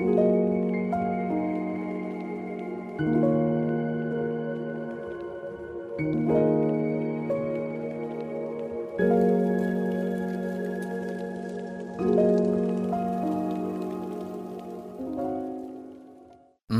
Ну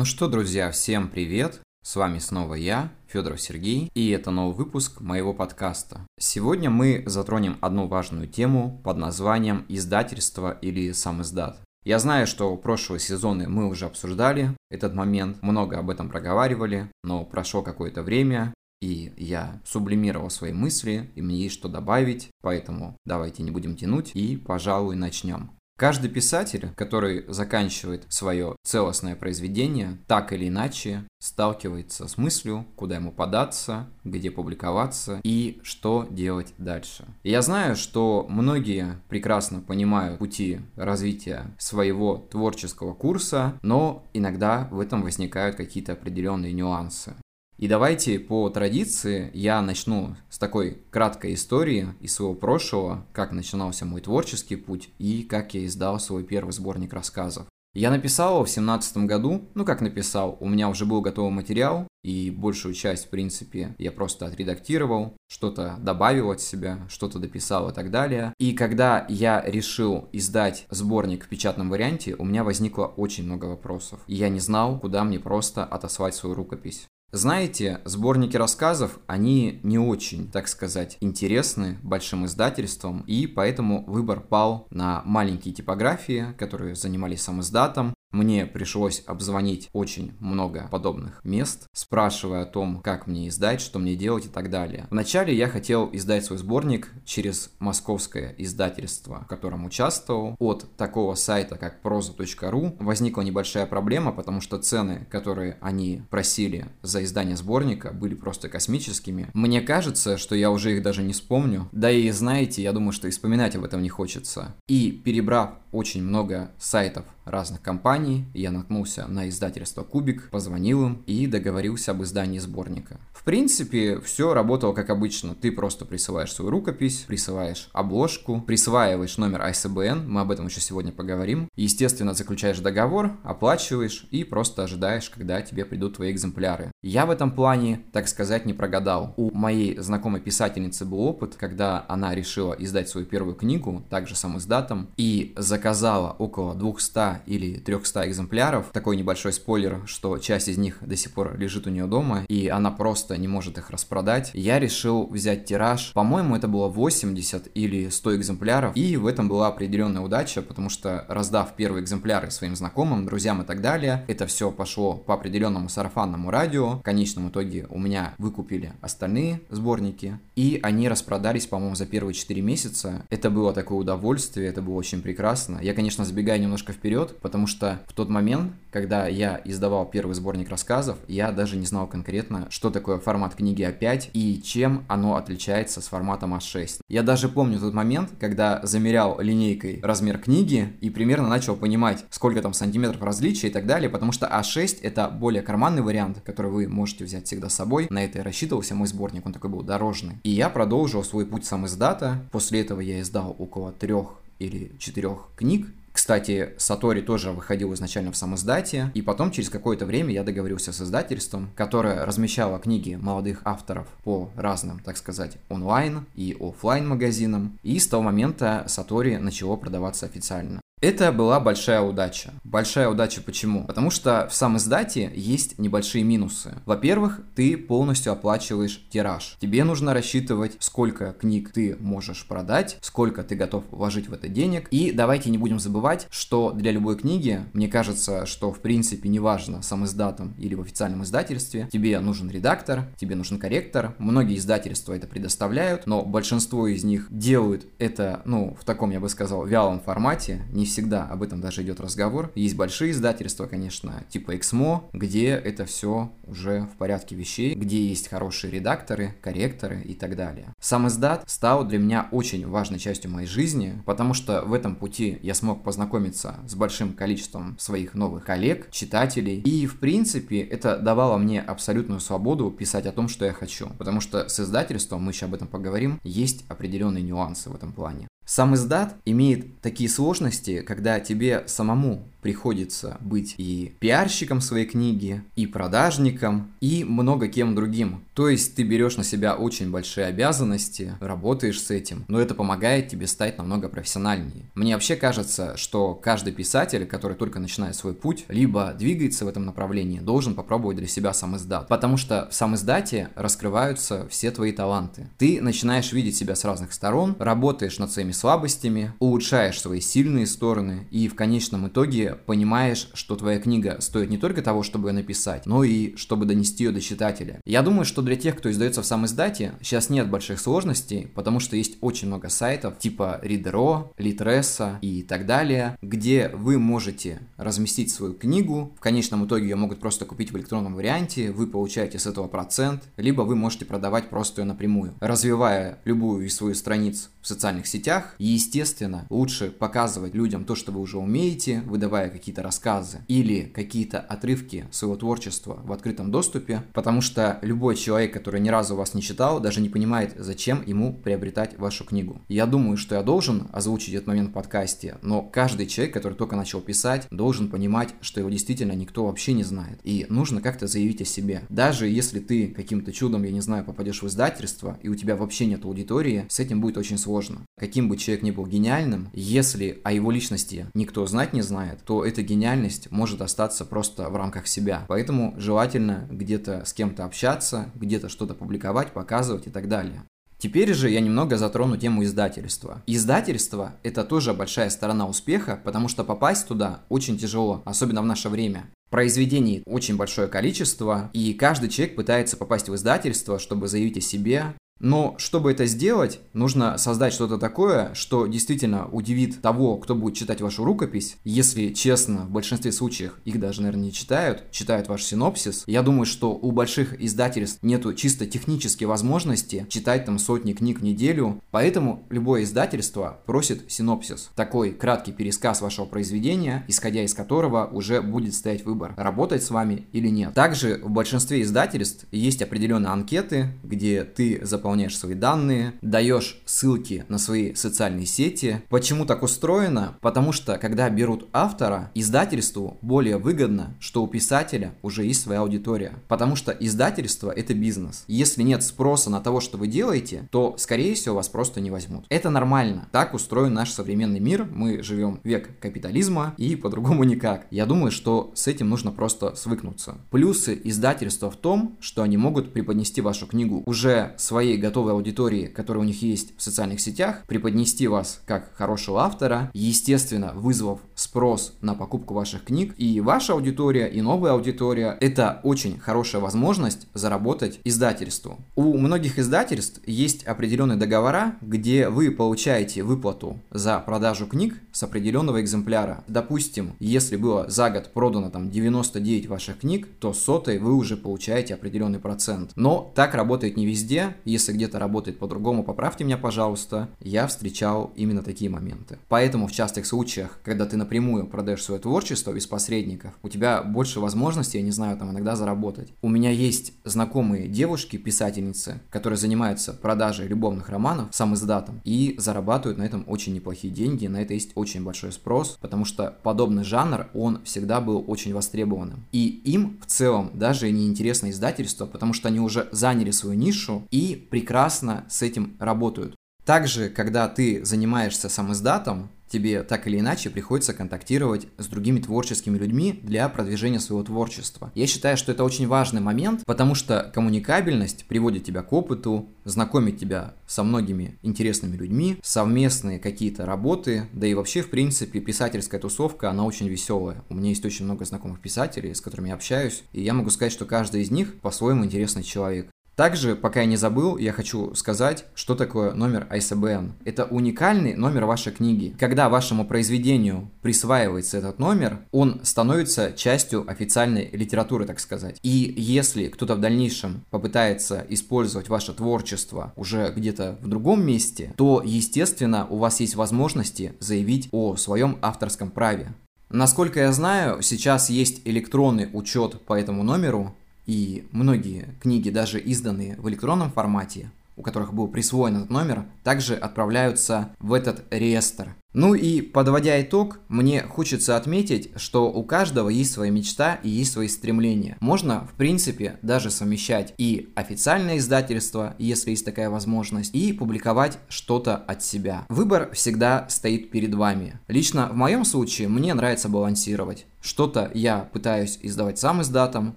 что, друзья, всем привет! С вами снова я, Федоров Сергей, и это новый выпуск моего подкаста. Сегодня мы затронем одну важную тему под названием издательство или сам издат. Я знаю, что прошлые сезоны мы уже обсуждали этот момент, много об этом проговаривали, но прошло какое-то время, и я сублимировал свои мысли, и мне есть что добавить, поэтому давайте не будем тянуть и, пожалуй, начнем. Каждый писатель, который заканчивает свое целостное произведение, так или иначе сталкивается с мыслью, куда ему податься, где публиковаться и что делать дальше. я знаю, что многие прекрасно понимают пути развития своего творческого курса, но иногда в этом возникают какие-то определенные нюансы. И давайте по традиции я начну с такой краткой истории из своего прошлого, как начинался мой творческий путь и как я издал свой первый сборник рассказов. Я написал его в семнадцатом году, ну как написал, у меня уже был готовый материал, и большую часть, в принципе, я просто отредактировал, что-то добавил от себя, что-то дописал и так далее. И когда я решил издать сборник в печатном варианте, у меня возникло очень много вопросов. И я не знал, куда мне просто отослать свою рукопись. Знаете, сборники рассказов, они не очень, так сказать, интересны большим издательством, и поэтому выбор пал на маленькие типографии, которые занимались сам издатом, мне пришлось обзвонить очень много подобных мест, спрашивая о том, как мне издать, что мне делать и так далее. Вначале я хотел издать свой сборник через московское издательство, в котором участвовал. От такого сайта, как proza.ru, возникла небольшая проблема, потому что цены, которые они просили за издание сборника, были просто космическими. Мне кажется, что я уже их даже не вспомню. Да и знаете, я думаю, что и вспоминать об этом не хочется. И перебрав очень много сайтов разных компаний, я наткнулся на издательство Кубик, позвонил им и договорился об издании сборника. В принципе, все работало как обычно. Ты просто присылаешь свою рукопись, присылаешь обложку, присваиваешь номер ISBN, мы об этом еще сегодня поговорим. Естественно, заключаешь договор, оплачиваешь и просто ожидаешь, когда тебе придут твои экземпляры. Я в этом плане, так сказать, не прогадал. У моей знакомой писательницы был опыт, когда она решила издать свою первую книгу, также сам издатом, и заказала около 200 или 300 экземпляров. Такой небольшой спойлер, что часть из них до сих пор лежит у нее дома, и она просто не может их распродать. Я решил взять тираж, по-моему, это было 80 или 100 экземпляров, и в этом была определенная удача, потому что раздав первые экземпляры своим знакомым, друзьям и так далее, это все пошло по определенному сарафанному радио. В конечном итоге у меня выкупили остальные сборники, и они распродались, по-моему, за первые 4 месяца. Это было такое удовольствие, это было очень прекрасно. Я, конечно, забегаю немножко вперед, потому что в тот момент, когда я издавал первый сборник рассказов, я даже не знал конкретно, что такое формат книги А5 и чем оно отличается с форматом А6. Я даже помню тот момент, когда замерял линейкой размер книги и примерно начал понимать, сколько там сантиметров различия и так далее, потому что А6 это более карманный вариант, который вы можете взять всегда с собой. На это и рассчитывался мой сборник, он такой был дорожный. И я продолжил свой путь сам издата. После этого я издал около трех или четырех книг, кстати, Сатори тоже выходил изначально в самоиздате, и потом через какое-то время я договорился с издательством, которое размещало книги молодых авторов по разным, так сказать, онлайн и офлайн магазинам, и с того момента Сатори начало продаваться официально. Это была большая удача. Большая удача почему? Потому что в сам издате есть небольшие минусы. Во-первых, ты полностью оплачиваешь тираж. Тебе нужно рассчитывать, сколько книг ты можешь продать, сколько ты готов вложить в это денег. И давайте не будем забывать, что для любой книги, мне кажется, что в принципе неважно сам издатом или в официальном издательстве, тебе нужен редактор, тебе нужен корректор. Многие издательства это предоставляют, но большинство из них делают это, ну, в таком, я бы сказал, вялом формате, не всегда об этом даже идет разговор. Есть большие издательства, конечно, типа Exmo, где это все уже в порядке вещей, где есть хорошие редакторы, корректоры и так далее. Сам издат стал для меня очень важной частью моей жизни, потому что в этом пути я смог познакомиться с большим количеством своих новых коллег, читателей, и в принципе это давало мне абсолютную свободу писать о том, что я хочу, потому что с издательством, мы еще об этом поговорим, есть определенные нюансы в этом плане. Сам издат имеет такие сложности, когда тебе самому приходится быть и пиарщиком своей книги, и продажником, и много кем другим. То есть ты берешь на себя очень большие обязанности, работаешь с этим, но это помогает тебе стать намного профессиональнее. Мне вообще кажется, что каждый писатель, который только начинает свой путь, либо двигается в этом направлении, должен попробовать для себя сам издат. Потому что в сам издате раскрываются все твои таланты. Ты начинаешь видеть себя с разных сторон, работаешь над своими слабостями, улучшаешь свои сильные стороны и в конечном итоге понимаешь, что твоя книга стоит не только того, чтобы ее написать, но и чтобы донести ее до читателя. Я думаю, что для тех, кто издается в сам издате, сейчас нет больших сложностей, потому что есть очень много сайтов типа Reader.ro, Litresa и так далее, где вы можете разместить свою книгу, в конечном итоге ее могут просто купить в электронном варианте, вы получаете с этого процент, либо вы можете продавать просто ее напрямую. Развивая любую из своих страниц в социальных сетях, естественно, лучше показывать людям то, что вы уже умеете, выдавая создавая какие-то рассказы или какие-то отрывки своего творчества в открытом доступе, потому что любой человек, который ни разу вас не читал, даже не понимает, зачем ему приобретать вашу книгу. Я думаю, что я должен озвучить этот момент в подкасте, но каждый человек, который только начал писать, должен понимать, что его действительно никто вообще не знает. И нужно как-то заявить о себе. Даже если ты каким-то чудом, я не знаю, попадешь в издательство, и у тебя вообще нет аудитории, с этим будет очень сложно. Каким бы человек ни был гениальным, если о его личности никто знать не знает, то эта гениальность может остаться просто в рамках себя. Поэтому желательно где-то с кем-то общаться, где-то что-то публиковать, показывать и так далее. Теперь же я немного затрону тему издательства. Издательство – это тоже большая сторона успеха, потому что попасть туда очень тяжело, особенно в наше время. Произведений очень большое количество, и каждый человек пытается попасть в издательство, чтобы заявить о себе, но чтобы это сделать, нужно создать что-то такое, что действительно удивит того, кто будет читать вашу рукопись. Если честно, в большинстве случаев их даже, наверное, не читают, читают ваш синопсис. Я думаю, что у больших издательств нету чисто технической возможности читать там сотни книг в неделю, поэтому любое издательство просит синопсис. Такой краткий пересказ вашего произведения, исходя из которого уже будет стоять выбор, работать с вами или нет. Также в большинстве издательств есть определенные анкеты, где ты заполняешь заполняешь свои данные, даешь ссылки на свои социальные сети. Почему так устроено? Потому что, когда берут автора, издательству более выгодно, что у писателя уже есть своя аудитория. Потому что издательство – это бизнес. Если нет спроса на того, что вы делаете, то, скорее всего, вас просто не возьмут. Это нормально. Так устроен наш современный мир. Мы живем век капитализма и по-другому никак. Я думаю, что с этим нужно просто свыкнуться. Плюсы издательства в том, что они могут преподнести вашу книгу уже своей готовой аудитории, которая у них есть в социальных сетях, преподнести вас как хорошего автора, естественно, вызвав спрос на покупку ваших книг. И ваша аудитория, и новая аудитория – это очень хорошая возможность заработать издательству. У многих издательств есть определенные договора, где вы получаете выплату за продажу книг с определенного экземпляра. Допустим, если было за год продано там 99 ваших книг, то сотой вы уже получаете определенный процент. Но так работает не везде. Если если где-то работает по-другому, поправьте меня, пожалуйста. Я встречал именно такие моменты. Поэтому в частых случаях, когда ты напрямую продаешь свое творчество без посредников, у тебя больше возможностей, я не знаю, там иногда заработать. У меня есть знакомые девушки, писательницы, которые занимаются продажей любовных романов сам издатом и зарабатывают на этом очень неплохие деньги, на это есть очень большой спрос, потому что подобный жанр, он всегда был очень востребованным. И им в целом даже не интересно издательство, потому что они уже заняли свою нишу и при прекрасно с этим работают. Также, когда ты занимаешься сам издатом, тебе так или иначе приходится контактировать с другими творческими людьми для продвижения своего творчества. Я считаю, что это очень важный момент, потому что коммуникабельность приводит тебя к опыту, знакомит тебя со многими интересными людьми, совместные какие-то работы, да и вообще, в принципе, писательская тусовка, она очень веселая. У меня есть очень много знакомых писателей, с которыми я общаюсь, и я могу сказать, что каждый из них по-своему интересный человек. Также, пока я не забыл, я хочу сказать, что такое номер ISBN. Это уникальный номер вашей книги. Когда вашему произведению присваивается этот номер, он становится частью официальной литературы, так сказать. И если кто-то в дальнейшем попытается использовать ваше творчество уже где-то в другом месте, то, естественно, у вас есть возможности заявить о своем авторском праве. Насколько я знаю, сейчас есть электронный учет по этому номеру, и многие книги, даже изданные в электронном формате, у которых был присвоен этот номер, также отправляются в этот реестр. Ну и подводя итог, мне хочется отметить, что у каждого есть своя мечта и есть свои стремления. Можно, в принципе, даже совмещать и официальное издательство, если есть такая возможность, и публиковать что-то от себя. Выбор всегда стоит перед вами. Лично в моем случае мне нравится балансировать. Что-то я пытаюсь издавать сам издатом,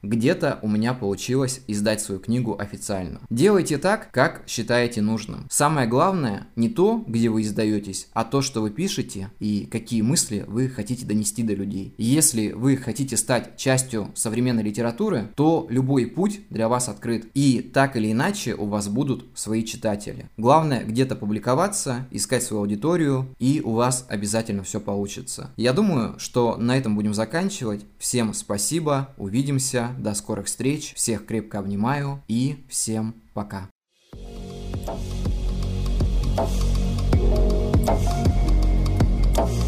где-то у меня получилось издать свою книгу официально. Делайте так, как считаете нужным. Самое главное не то, где вы издаетесь, а то, что вы пишете и какие мысли вы хотите донести до людей. Если вы хотите стать частью современной литературы, то любой путь для вас открыт. И так или иначе у вас будут свои читатели. Главное где-то публиковаться, искать свою аудиторию, и у вас обязательно все получится. Я думаю, что на этом будем заканчивать. Всем спасибо, увидимся, до скорых встреч, всех крепко обнимаю и всем пока. Thank you. Oh.